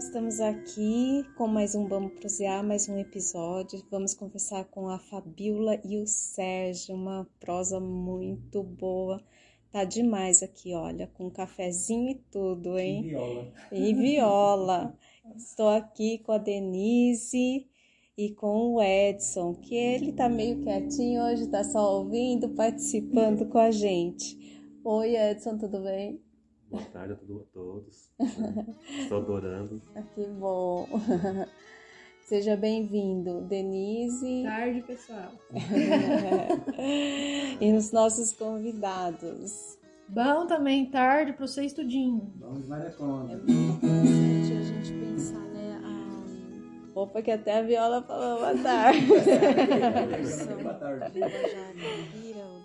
estamos aqui com mais um Vamos Prosear, mais um episódio. Vamos conversar com a Fabiola e o Sérgio, uma prosa muito boa. Tá demais aqui, olha, com cafezinho e tudo, hein? E viola. E viola. Estou aqui com a Denise e com o Edson, que ele tá meio quietinho hoje, tá só ouvindo, participando com a gente. Oi, Edson, tudo bem? Boa tarde a todos. Estou adorando. Ah, Que bom. Seja bem-vindo, Denise. Tarde, pessoal. e os nossos convidados. Bom também, tarde pro você estudinho. Vamos Maria Conda. É Opa, que até a Viola falou boa tarde. Boa tarde.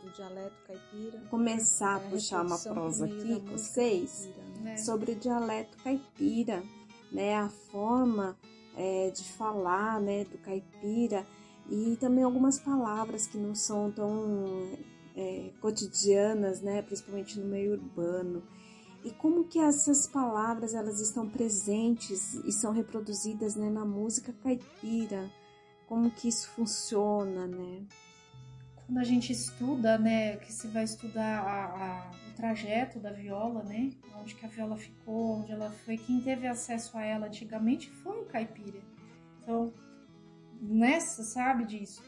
do dialeto caipira. começar a É, puxar uma prosa aqui com vocês né? sobre o dialeto caipira, né? A forma é, de falar, né? Do caipira e também algumas palavras que não são tão é, cotidianas, né? Principalmente no meio urbano. E como que essas palavras elas estão presentes e são reproduzidas né, na música caipira? Como que isso funciona, né? Quando a gente estuda, né, que se vai estudar a- a- o trajeto da viola, né, onde que a viola ficou, onde ela foi, quem teve acesso a ela antigamente foi o caipira. Então, nessa sabe disso.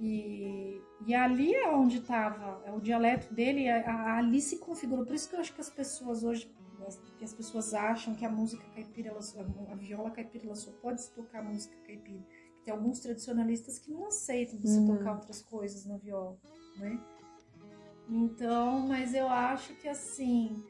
E, e ali é onde estava o dialeto dele, a- a- ali se configurou. Por isso que eu acho que as pessoas hoje, que as pessoas acham que a música caipira, ela só- a viola caipira, ela só pode se tocar música caipira. Tem alguns tradicionalistas que não aceitam você Uhum. tocar outras coisas na viola, né? Então, mas eu acho que assim,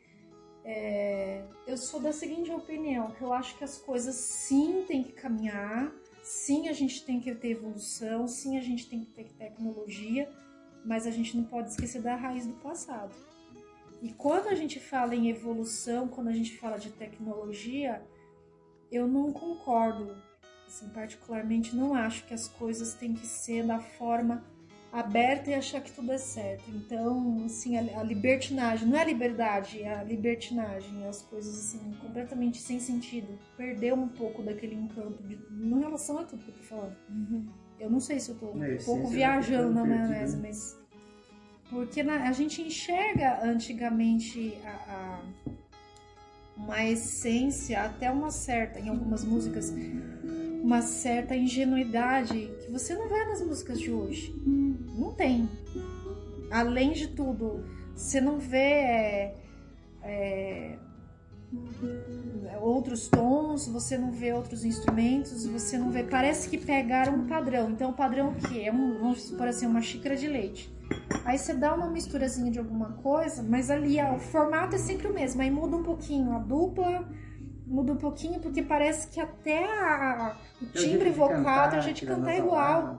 é, eu sou da seguinte opinião, que eu acho que as coisas sim têm que caminhar, sim a gente tem que ter evolução, sim a gente tem que ter tecnologia, mas a gente não pode esquecer da raiz do passado. E quando a gente fala em evolução, quando a gente fala de tecnologia, eu não concordo assim, particularmente não acho que as coisas têm que ser da forma aberta e achar que tudo é certo. Então, assim, a, a libertinagem, não é a liberdade, é a libertinagem, as coisas assim, completamente sem sentido. Perdeu um pouco daquele encanto de, em relação a tudo que eu tô falando. Eu não sei se eu tô um É, essência pouco viajando na maionese, mas. Porque na- a gente enxerga antigamente a, a- uma essência, até uma certa, em algumas músicas, uma certa ingenuidade que você não vê nas músicas de hoje. Não tem. Além de tudo, você não vê é, é, outros tons, você não vê outros instrumentos, você não vê. Parece que pegaram um padrão. Então, o padrão o quê? É um, vamos supor assim, uma xícara de leite. Aí você dá uma misturazinha de alguma coisa, mas ali ó, o formato é sempre o mesmo. Aí muda um pouquinho a dupla, muda um pouquinho, porque parece que até a- o Tem o jeito timbre de vocal, cantar, a gente cantar nota igual. lá,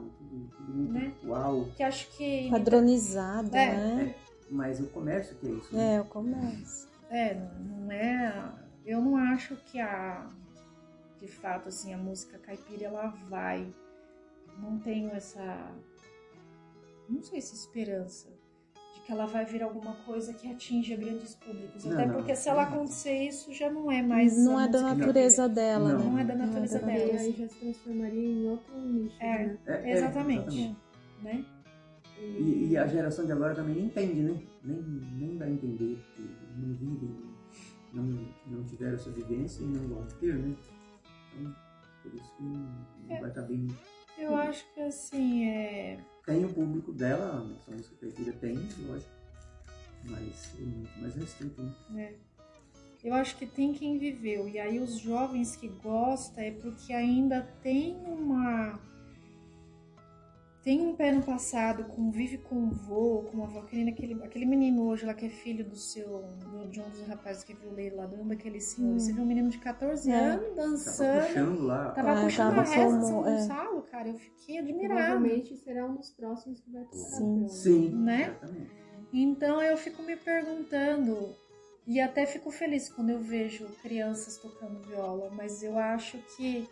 tudo- né? Igual. Que acho que. Padronizado, É, né? Mas o comércio que é isso. né? É, o comércio. É, não, é. Eu não acho que a. De fato, assim, a música caipira ela vai. Não tenho essa. Não sei se esperança que ela vai vir alguma coisa que atinja grandes públicos. Não, Até não, porque se não. ela acontecer isso, já não é mais. não a é da natureza dela, Não. né? Não é da natureza da dela. natureza. aí já se transformaria em outro nicho. É, É, Exatamente. Né? E, e a geração de agora também nem entende, né? Nem, nem vai entender, porque não vivem, não, não tiveram essa vivência e não vão ter, né? Então, por isso que não É. vai estar bem. Eu acho que assim, é. Tem o público dela, a nossa música caipira tem, lógico, mas é muito mais restrito, né? Eu acho que tem quem viveu. E aí os jovens que gostam é porque ainda tem uma. Tem um pé no passado, convive com o vô, com a avó, que nem aquele, aquele menino hoje lá que é filho do seu. do- de um dos rapazes que é violeiro lá, do daquele senhor. Hum. Você viu um menino de 14 É. anos Tava dançando. puxando lá. Tava Ah, puxando tava a reza de São como- é. Gonçalo, cara. Eu fiquei admirada. Provavelmente será um dos próximos que vai tocar. Sim. violão. Sim, Né? exatamente. Então eu fico me perguntando, e até fico feliz quando eu vejo crianças tocando viola, mas eu acho que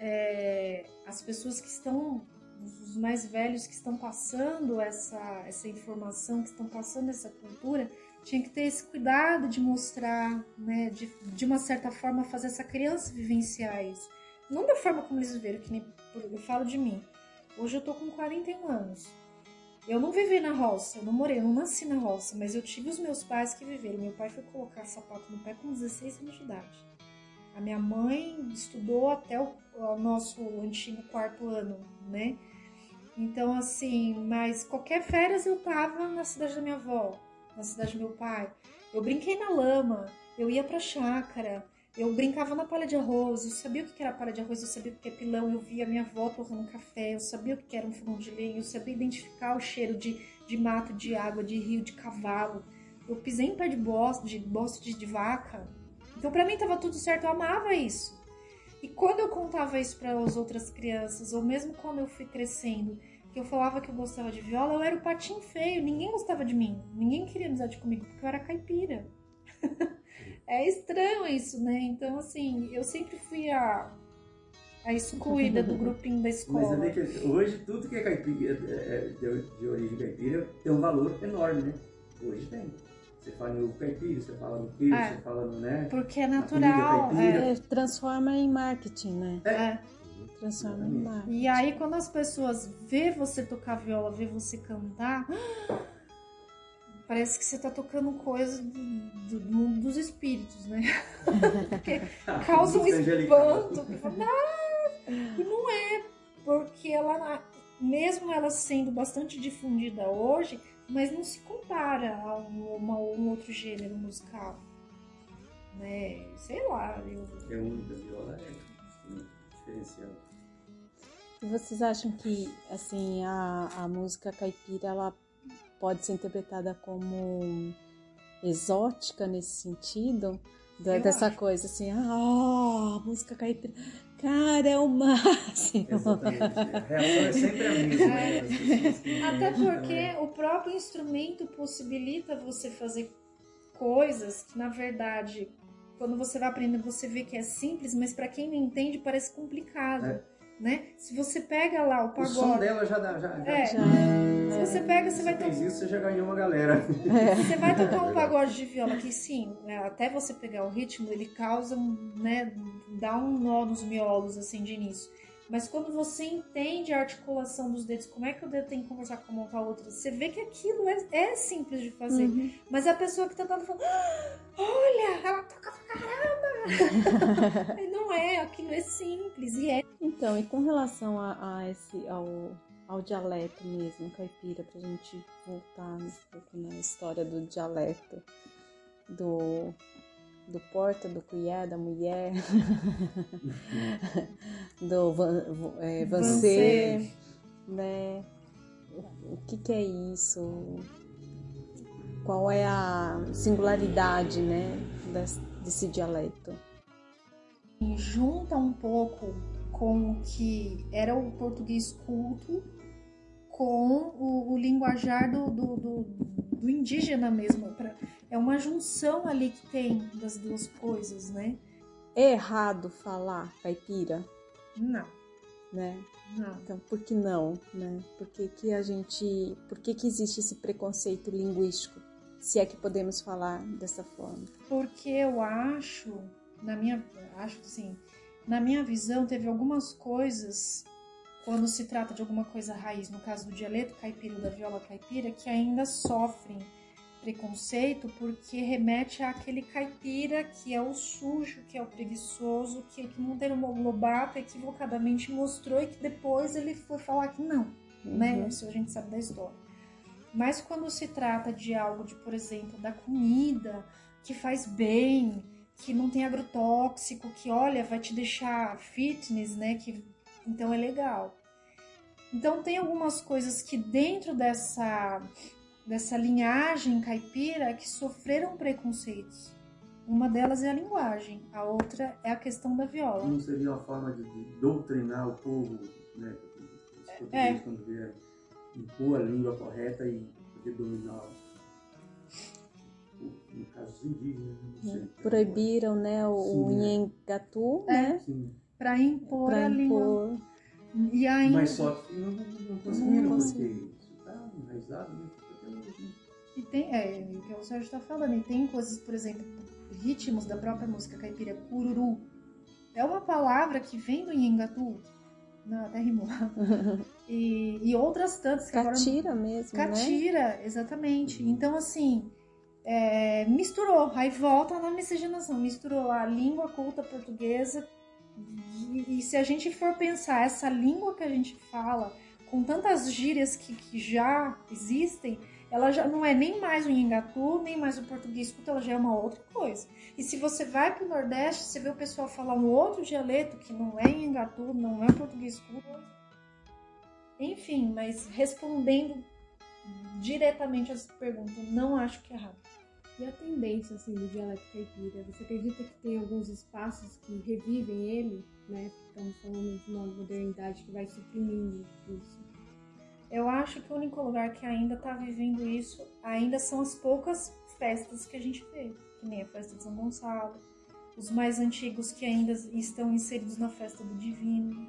é, as pessoas que estão, os mais velhos que estão passando essa, essa informação, que estão passando essa cultura, tinha que ter esse cuidado de mostrar, né, de, de uma certa forma fazer essa criança vivenciar isso. Não da forma como eles viveram, que nem eu falo de mim. Hoje eu tô com 41 anos. Eu não vivi na roça, eu não morei, eu não nasci na roça, mas eu tive os meus pais que viveram. Meu pai foi colocar sapato no pé com 16 anos de idade. A minha mãe estudou até o, o nosso antigo quarto ano, né? Então, assim, mas qualquer férias eu tava na cidade da minha avó, na cidade do meu pai. Eu brinquei na lama, eu ia pra chácara, eu brincava na palha de arroz, eu sabia o que era palha de arroz, eu sabia o que é pilão, eu via minha avó torrando café, eu sabia o que era um fogão de lenha, eu sabia identificar o cheiro de, de mato, de água, de rio, de cavalo. Eu pisei em pé de bosta, de, bosta de, de vaca. Então pra mim tava tudo certo, eu amava isso. E quando eu contava isso para as outras crianças, ou mesmo quando eu fui crescendo, que eu falava que eu gostava de viola, eu era o patinho feio, ninguém gostava de mim, ninguém queria amizade comigo, porque eu era caipira. é estranho isso, né? Então, assim, eu sempre fui a, a excluída do grupinho da Mas escola. vê que hoje tudo que é caipira, é, é, de origem caipira tem um valor enorme, né? Hoje tem. Você fala no caipira, você fala no queijo, É. você fala no, né? Porque é natural. É, É, transforma em marketing, né? é. Transforma em marketing. E aí, quando as pessoas vê você tocar viola, vê você cantar, parece que você tá tocando coisa do, do mundo dos espíritos, né? Porque causa um espanto. "Ah!" E não é, porque ela, mesmo ela sendo bastante difundida hoje, mas não se compara a um, uma- um outro gênero musical. Né? Sei lá, eu, É única, viola é diferenciado. E vocês acham que, assim, a, a música caipira, ela pode ser interpretada como exótica nesse sentido? Da- dessa acho. coisa, assim, ah, música caipira, cara, é o máximo. Exatamente. A reação é sempre a mesma. né? Que Até porque então, é- o próprio instrumento possibilita você fazer coisas que, na verdade, quando você vai aprendendo, você vê que é simples, mas para quem não entende parece complicado, É. né? Se você pega lá o O som pagode, dela já dá. Já, já, É. Já, se você pega, você Você vai fez to- isso, você já ganhou uma galera. você vai tocar um pagode de viola que sim, né, até você pegar o ritmo, ele causa, um, né, dá um nó nos miolos assim de início. Mas quando você entende a articulação dos dedos, como é que o dedo tem que conversar com a mão com a outra, você vê que aquilo é, é simples de fazer. Uhum. Mas a pessoa que tá dando fala, "Ah, olha, ela toca pra caramba! Não é, aquilo é simples. E é. Então, e com relação a, a esse, ao, ao dialeto mesmo, caipira, pra gente voltar um pouco na história do dialeto, do, do porta, do cuié, da mulher, do van, é, vancê, né? O, o que que é isso? Qual é a singularidade, né, desse dialeto? junta um pouco com o que era o português culto com o, o linguajar do, do, do- do indígena mesmo. Pra- é uma junção ali que tem das duas coisas, né? É errado falar caipira, Não, né? não. Então, por que não, né? Por que, que a gente, por que, que existe esse preconceito linguístico, se é que podemos falar dessa forma? Porque eu acho, na minha, acho assim, na minha visão, teve algumas coisas quando se trata de alguma coisa raiz, no caso do dialeto caipira ou da viola caipira, que ainda sofrem preconceito porque remete àquele caipira que é o sujo, que é o preguiçoso, que, que Monteiro Lobato equivocadamente mostrou e que depois ele foi falar que não, né? Isso a gente sabe da história. Mas quando se trata de algo de, por exemplo, da comida, que faz bem, que não tem agrotóxico, que olha, vai te deixar fitness, né? Que, então é legal. Então tem algumas coisas que dentro dessa dessa linhagem caipira que sofreram preconceitos. Uma delas é a linguagem, a outra é a questão da viola. Não seria uma forma de, doutrinar o povo, né? Os É. portugueses quando vier impor a língua correta e poder dominar no caso os indígenas, não sei. Proibiram, né, o, Sim, é. Nhengatu, É. né? Para impor Pra a língua. impor. E ainda Mas só que não, não conseguiram, Não porque isso está enraizado, né? Né? E tem, é, o que o Sérgio está falando, e tem coisas, por exemplo, ritmos da própria música caipira, cururu. É uma palavra que vem do Nhengatu. Não, até rimou. E, e outras tantas que Catira mesmo, né? Catira, exatamente. Então, assim, é, misturou. Aí volta na miscigenação. Misturou a língua culta portuguesa. E, e se a gente for pensar essa língua que a gente fala, com tantas gírias que, que já existem, ela já não é nem mais o Nhengatu, nem mais o português ela já é uma outra coisa. E se você vai para o Nordeste, você vê o pessoal falar um outro dialeto que não é Nhengatu, não é português. Enfim, mas respondendo diretamente essa pergunta, não acho que é errado. E a tendência assim, do dialeto caipira? Você acredita que tem alguns espaços que revivem ele? Né? Estamos falando de uma modernidade que vai suprimindo isso. Eu acho que o único lugar que ainda está vivendo isso ainda são as poucas festas que a gente vê, que nem a festa de São Gonçalo, os mais antigos que ainda estão inseridos na festa do Divino,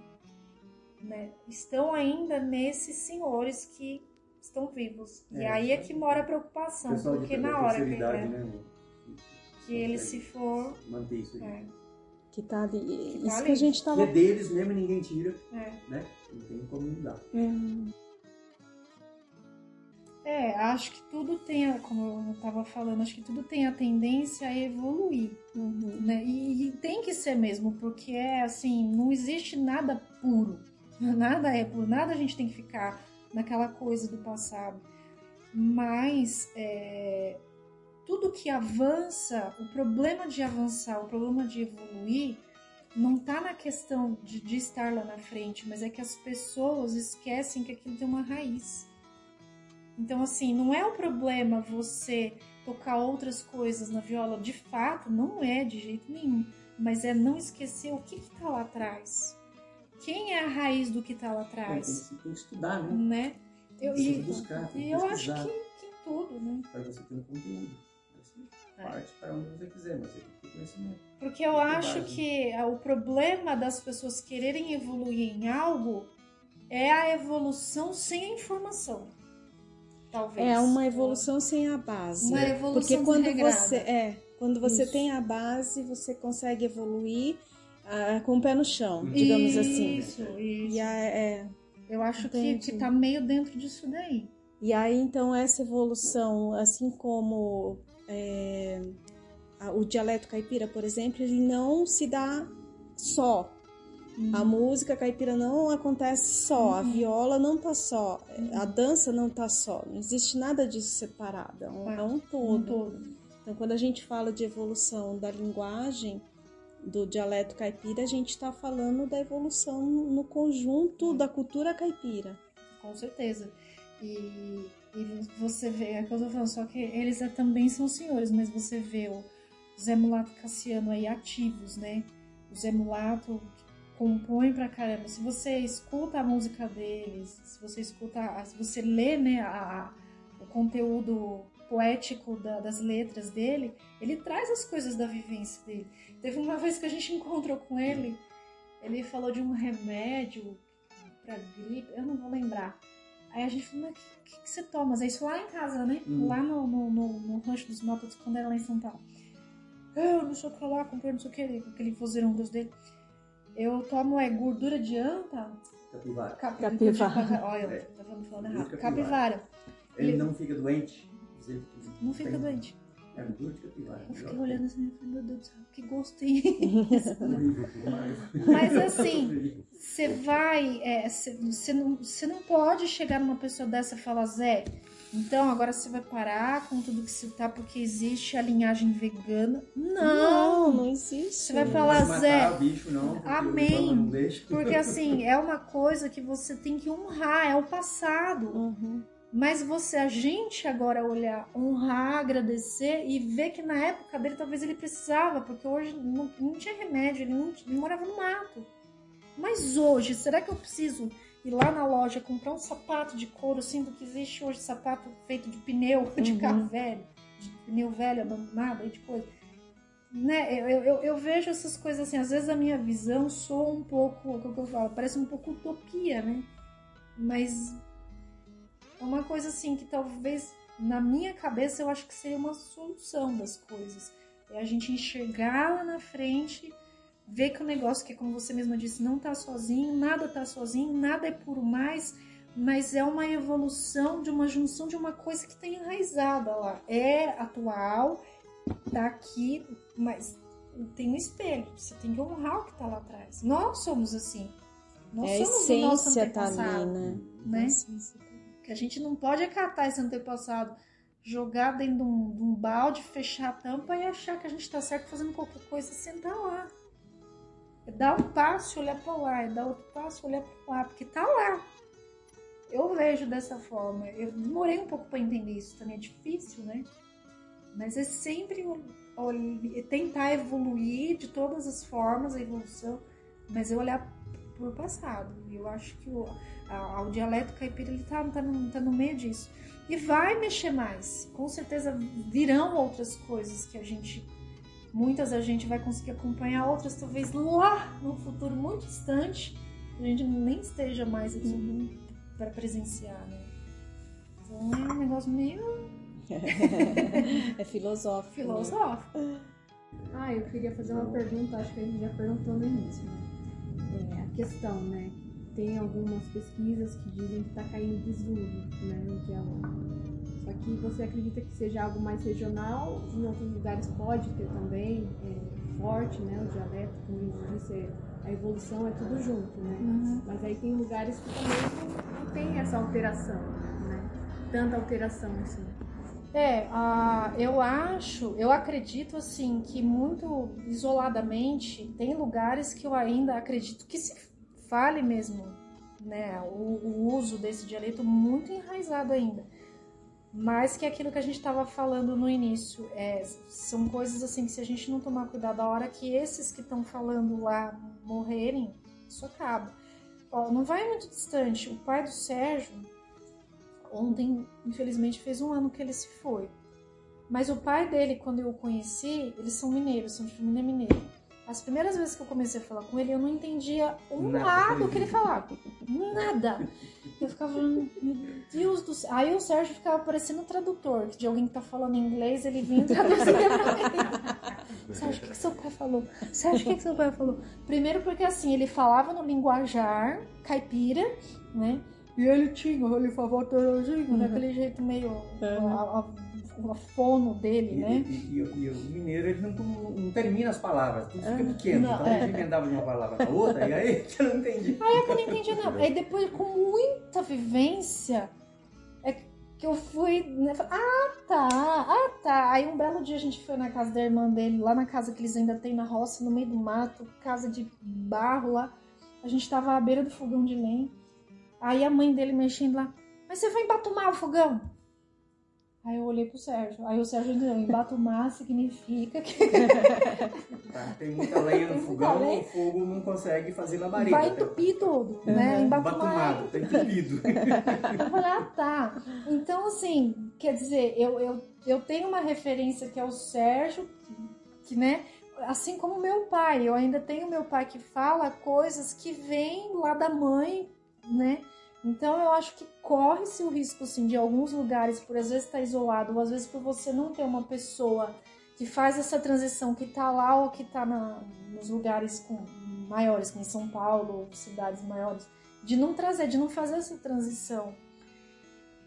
né? Estão ainda nesses senhores que estão vivos. E É, aí é que mora a preocupação, porque da na hora que, idade, né, né? que ele se for. Manter isso aí. É, Que tá ali. tá Isso ali. que a gente Que tava. é deles mesmo e ninguém tira, é. né? Não tem como mudar. Hum, É, acho que tudo tem, a- como eu estava falando, acho que tudo tem a tendência a evoluir, uhum. né? E, e tem que ser mesmo, porque é assim, não existe nada puro, nada é puro, nada a gente tem que ficar naquela coisa do passado. Mas é, tudo que avança, o problema de avançar, o problema de evoluir, não tá na questão de, de estar lá na frente, mas é que as pessoas esquecem que aquilo tem uma raiz. Então, assim, não é o problema você tocar outras coisas na viola, de fato, não é de jeito nenhum. Mas é não esquecer o que que tá lá atrás. Quem é a raiz do que tá lá É, tem, atrás, que, tem que estudar, né? né? Eu, Tem e, buscar, tem e eu acho que, que em tudo, né? Para você ter um conteúdo. É. parte para onde você quiser, mas você tem que ter conhecimento. Porque eu Tem acho base. que o problema das pessoas quererem evoluir em algo é a evolução sem a informação. Talvez. É uma evolução sem a base. Uma evolução Porque quando desregrada. você é, quando você Isso. tem a base, você consegue evoluir ah, com o pé no chão, digamos assim. Isso, isso. E, é, Eu acho que, que tá meio dentro disso daí. e aí, então, essa evolução, assim como é, a- o dialeto caipira, por exemplo, ele não se dá só. A música caipira não acontece só, a viola não tá só, a dança não tá só, não existe nada disso separado, é um, É, é um Um todo. Então, quando a gente fala de evolução da linguagem do dialeto caipira, a gente está falando da evolução no conjunto da cultura caipira. Com certeza. E, e você vê, é o que eu tô falando, só que eles é- também são senhores, mas você vê o Zé Mulato Cassiano aí ativos, né? O Zé Mulato compõe pra caramba. Se você escuta a música deles, se você escuta, se você lê, né, a, o conteúdo poético da- das letras dele, ele traz as coisas da vivência dele. Teve uma vez que a gente encontrou com ele, ele falou de um remédio pra gripe, eu não vou lembrar. Aí a gente falou, mas o que, que, você toma? Mas é isso lá em casa, né? Uhum. Lá no, no, no, no rancho dos Nótados, quando era lá em São Paulo. Eu não sei o que lá, comprei não sei o que, aquele vozeirão dos dele. Eu tomo é gordura de anta, Capivara. Cap- Capivara. Olha, É. tá falando, falando Capivara. errado. Capivara. Ele Ele- não fica doente. Não fica tem- doente. É dor de capivara. Eu fiquei olhando assim, eu falei, meu Deus do céu, que gosto tem. Mas assim, você vai, é, você você não, você não pode chegar numa pessoa dessa e falar, Zé, então agora você vai parar com tudo que você tá porque existe a linhagem vegana. Não! Não, não existe. Você vai Não falar, matar Zé, o bicho, não. porque amém. Não. Porque assim, é uma coisa que você tem que honrar, é o passado. Uhum. Mas você, a gente agora olhar, honrar, agradecer e ver que na época dele talvez ele precisava, porque hoje não, não tinha remédio, ele, não, ele morava no mato. Mas hoje, será que eu preciso ir lá na loja comprar um sapato de couro, sendo que existe hoje sapato feito de pneu de Uhum. carro velho, de pneu velho abandonado, aí de coisa. Né? Eu, eu, eu vejo essas coisas assim, às vezes a minha visão soa um pouco, o que eu falo, parece um pouco utopia, né? Mas é uma coisa assim que talvez na minha cabeça eu acho que seria uma solução das coisas. É a gente enxergar lá na frente, ver que o negócio que, como você mesma disse, não tá sozinho, nada tá sozinho, nada é puro mais, mas é uma evolução de uma junção de uma coisa que tem enraizada lá. É atual, tá aqui, mas tem um espelho. Você tem que honrar o que tá lá atrás. Nós somos assim. Nós É a somos nosso tá ali, né? né? A essência tá ali. que a gente não pode acatar esse antepassado, jogar dentro de um, de um balde, fechar a tampa e achar que a gente tá certo fazendo qualquer coisa sentar lá. É dar um passo e olhar para lá, é dar outro passo e olhar para lá, porque tá lá. Eu vejo dessa forma. Eu demorei um pouco para entender isso, também é difícil, né? Mas é sempre ol- tentar evoluir de todas as formas, a evolução, mas é olhar por passado. E eu acho que o, a- o dialeto caipira ele tá, tá, no, tá no meio disso. E vai mexer mais. Com certeza virão outras coisas que a gente. Muitas a gente vai conseguir acompanhar, outras talvez lá no futuro muito distante, a gente nem esteja mais aqui para presenciar, né? Então é um negócio meio É filosófico. né? filosófico. Ah, eu queria fazer uma pergunta, acho que a gente já perguntou no início, né? É, a questão, né? Tem algumas pesquisas que dizem que está caindo desuso, né, no diálogo. Só que você acredita que seja algo mais regional, em outros lugares pode ter também, é, forte, né, o dialeto, como eu disse, a evolução é tudo junto, né? Uhum. Mas aí tem lugares que também não, não tem essa alteração, né? Tanta alteração assim. É, a, eu acho, eu acredito assim que muito isoladamente tem lugares que eu ainda acredito que se fale mesmo, né, o, o uso desse dialeto muito enraizado ainda. Mas que aquilo que a gente estava falando no início, é, são coisas assim que se a gente não tomar cuidado, a hora que esses que estão falando lá morrerem, isso acaba. Ó, não vai muito distante. O pai do Sérgio, ontem, infelizmente, fez um ano que ele se foi. Mas o pai dele, quando eu o conheci, eles são mineiros, são de família mineira. As primeiras vezes que eu comecei a falar com ele, eu não entendia um Nada lado que ele que ele falava. Nada. Eu ficava falando, meu Deus do céu. Aí o Sérgio ficava parecendo tradutor, que de alguém que tá falando inglês, ele vinha e mim. Sérgio, o que, que seu pai falou? Sérgio, o que, que seu pai falou? Primeiro porque assim, ele falava no linguajar caipira, né? E ele tinha, ele falava torozinho, daquele jeito meio. Uhum. A, a- a fono dele, E, né? e- e- e o mineiro ele não, não, as palavras, tudo fica pequeno. Não, então é. ele emendava de uma palavra para outra, e aí eu não entendi. Aí eu não entendi nada. Aí depois, com muita vivência, é que eu fui. Né, ah, tá, ah, tá. Aí um belo dia a gente foi na casa da irmã dele, lá na casa que eles ainda têm na roça, no meio do mato, casa de barro lá. A gente tava à beira do fogão de lenha. Aí a mãe dele mexendo lá, mas você vai embatumar o fogão? Aí eu olhei pro Sérgio. Aí o Sérgio deu, embatumar significa que Tá? Tem muita lenha no fogão, lenha. o fogo não consegue fazer labareda. vai entupir tudo, né? Uhum. Embatumar Batumado, tá entupido. Eu falei, ah, tá. Então, assim, quer dizer, eu, eu, eu tenho uma referência que é o Sérgio, que, né, assim como meu pai, eu ainda tenho meu pai que fala coisas que vêm lá da mãe, né? Então, eu acho que corre-se o risco, assim, de alguns lugares, por às vezes estar isolado, ou às vezes por você não ter uma pessoa que faz essa transição, que tá lá ou que tá na, nos lugares com, maiores, como em São Paulo, ou cidades maiores, de não trazer, de não fazer essa transição.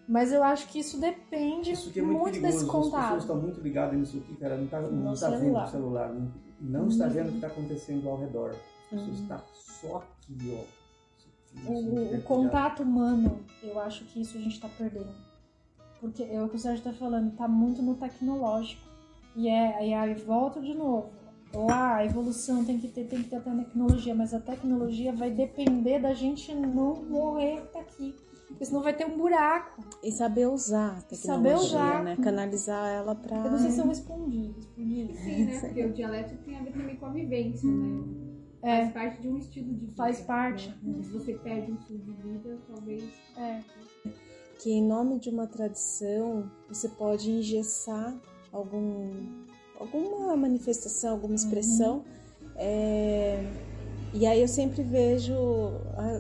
Mas eu acho que isso depende Isso que é muito, muito perigoso. desse As pessoas contato. estão muito ligadas nisso aqui, cara. Não tá, não tá vendo o celular. Não, não está vendo o que está acontecendo ao redor. As pessoas Uhum. estão só aqui, ó. O, o contato humano, eu acho que isso a gente tá perdendo. Porque é o que o Sérgio tá falando, tá muito no tecnológico. E é, e aí volta de novo. Lá a evolução tem que ter, tem que ter a tecnologia, mas a tecnologia vai depender da gente não morrer que tá aqui. Porque senão vai ter um buraco. E saber usar a Saber tecnologia, usar. né? Canalizar ela pra. Eu não sei se eu respondi. respondi. Sim, né? Porque o dialeto tem a ver também com a vivência, né? É. Faz parte de um estilo de vida. Faz parte. né? Se você perde um estilo de vida, talvez. É. que em nome de uma tradição você pode engessar algum, alguma manifestação, alguma expressão. é, e aí eu sempre vejo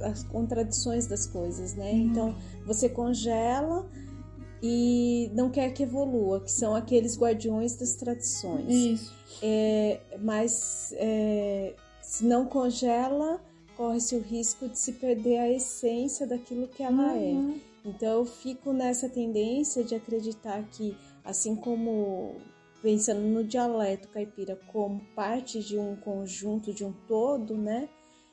as contradições das coisas, né? Então você congela e não quer que evolua, que são aqueles guardiões das tradições. Isso. É, mas é, se não congela, corre-se o risco de se perder a essência daquilo que ela é. Uhum. Então eu fico nessa tendência de acreditar que, assim como pensando no dialeto caipira como parte de um conjunto, de um todo, né?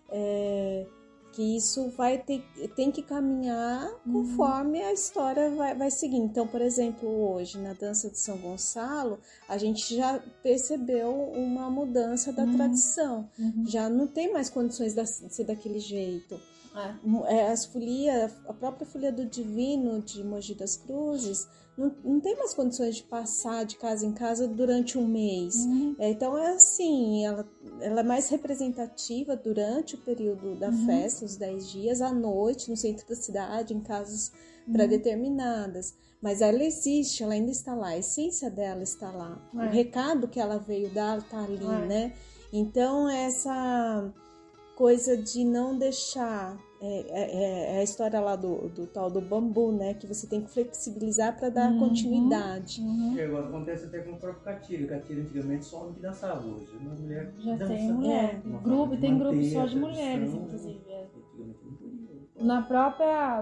É, que isso vai ter tem que caminhar conforme a história vai, vai seguindo. Então, por exemplo, hoje na dança de São Gonçalo, a gente já percebeu uma mudança da Uhum. tradição. Uhum. Já não tem mais condições de ser daquele jeito É. é, as folias, a própria folia do Divino de Mogi das Cruzes, não, não tem mais condições de passar de casa em casa durante um mês. Uhum. É, então é assim, ela, ela é mais representativa durante o período da Uhum. festa, os 10 dias, à noite, no centro da cidade, em casas Uhum. pré-determinadas. Mas ela existe, ela ainda está lá, a essência dela está lá. É. O recado que ela veio dar está ali, É. né? Então essa coisa de não deixar é, é- é a história lá do, do tal do bambu, né? Que você tem que flexibilizar para dar Uhum. continuidade. Uhum. E agora acontece até com o próprio catira. Catira antigamente só homem que dançava hoje. Uma mulher Já dança. tem mulher. Uma grupo, tem grupo só de mulheres, inclusive. é. Na própria.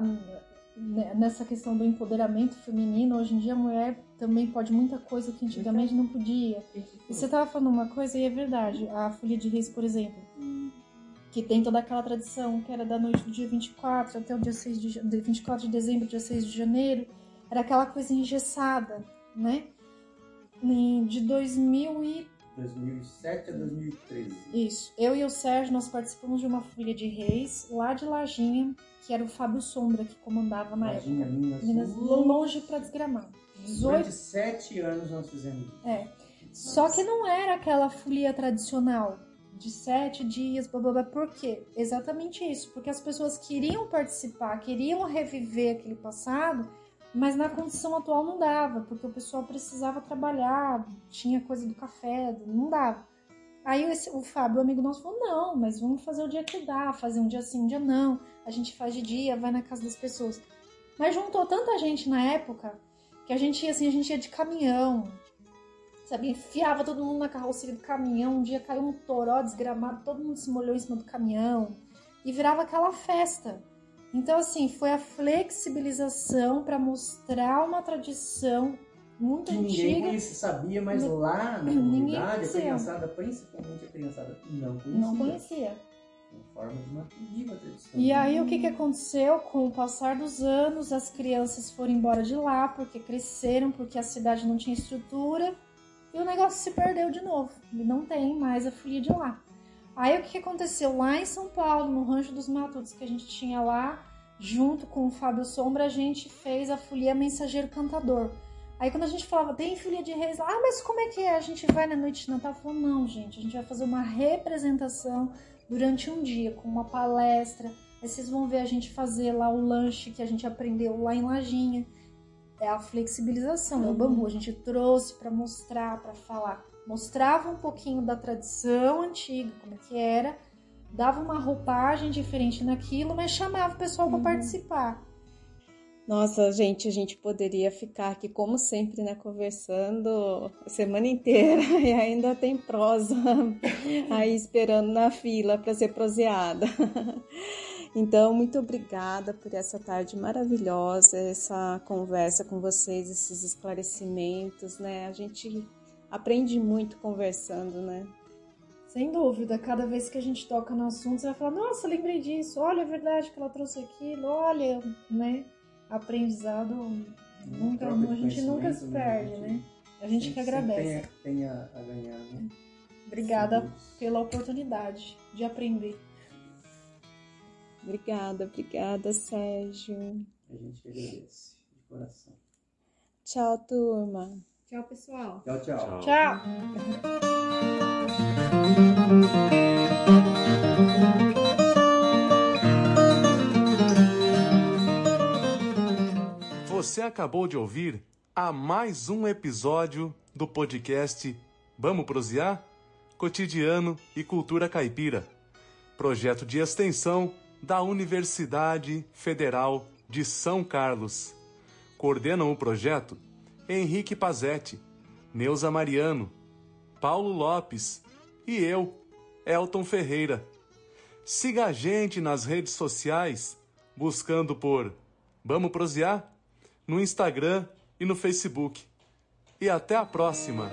né, Nessa questão do empoderamento feminino, hoje em dia a mulher também pode muita coisa que antigamente não podia. E você tava falando uma coisa e é verdade. A Folia de Reis, por exemplo, que tem toda aquela tradição que era da noite do dia 24 até o dia 6 de, ja- de 24 de dezembro, dia 6 de janeiro, era aquela coisa engessada, né? De 2000 e 2007 a 2013. Isso. Eu e o Sérgio, nós participamos de uma Folia de Reis lá de Lajinha, que era o Fábio Sombra que comandava na Imagina, época. Minas. Minas, longe pra desgramar. 18 Durante sete anos nós fizemos isso. É. Só que não era aquela folia tradicional de sete dias, blá blá blá. Por quê? Exatamente isso. Porque as pessoas queriam participar, queriam reviver aquele passado, mas na condição atual não dava, porque o pessoal precisava trabalhar, tinha coisa do café, não dava. Aí esse- o Fábio, o amigo nosso, falou: não, mas vamos fazer o dia que dá, fazer um dia sim, um dia não. A gente faz de dia, vai na casa das pessoas. Mas juntou tanta gente na época que a gente ia assim, a gente ia de caminhão, sabe? Enfiava todo mundo na carroceria do caminhão. Um dia caiu um toró desgramado, todo mundo se molhou em cima do caminhão e virava aquela festa. Então, assim, foi a flexibilização para mostrar uma tradição muito Que ninguém antiga. conhecia, sabia, mas Não- lá na ninguém comunidade, a criançada, principalmente a criançada, não conhecia. Não conhecia. Uma forma de manter viva tradição. E aí o que, que aconteceu? Com o passar dos anos, as crianças foram embora de lá porque cresceram, porque a cidade não tinha estrutura e o negócio se perdeu de novo. E não tem mais a folia de lá. Aí o que, aconteceu? Lá em São Paulo, no Rancho dos Matutos que a gente tinha lá, junto com o Fábio Sombra, a gente fez a folia Mensageiro Cantador. Aí quando a gente falava, tem folia de reis lá, ah, mas como é que é? A gente vai na noite de Natal? Falou, não, gente, a gente vai fazer uma representação durante um dia, com uma palestra. Aí vocês vão ver a gente fazer lá o lanche que a gente aprendeu lá em Lajinha. É a flexibilização, é o bambu. A gente trouxe para mostrar, para falar. Mostrava um pouquinho da tradição antiga, como é que era. Dava uma roupagem diferente naquilo, mas chamava o pessoal para participar. Nossa, gente, a gente poderia ficar aqui, como sempre, né, conversando a semana inteira e ainda tem prosa aí esperando na fila para ser proseada. Então, muito obrigada por essa tarde maravilhosa, essa conversa com vocês, esses esclarecimentos, né? A gente aprende muito conversando, né? Sem dúvida, cada vez que a gente toca no assunto, você vai falar, nossa, lembrei disso, olha, é verdade que ela trouxe aquilo, olha, né? Aprendizado nunca, a gente nunca se né? perde, A gente né? A gente que agradece. Tem, tem a, a ganhar, né? Obrigada pela oportunidade de aprender. Obrigada, obrigada, Sérgio. A gente agradece, de coração. Tchau, turma. Tchau, pessoal. Tchau, tchau. Tchau. Tchau! Você acabou de ouvir a mais um episódio do podcast Vamos Prosear? Cotidiano e Cultura Caipira, projeto de extensão da Universidade Federal de São Carlos. Coordenam o projeto Henrique Pazetti, Neuza Mariano, Paulo Lopes e eu, Elton Ferreira. Siga a gente nas redes sociais, buscando por Vamos Prosear? no Instagram e no Facebook. E até a próxima!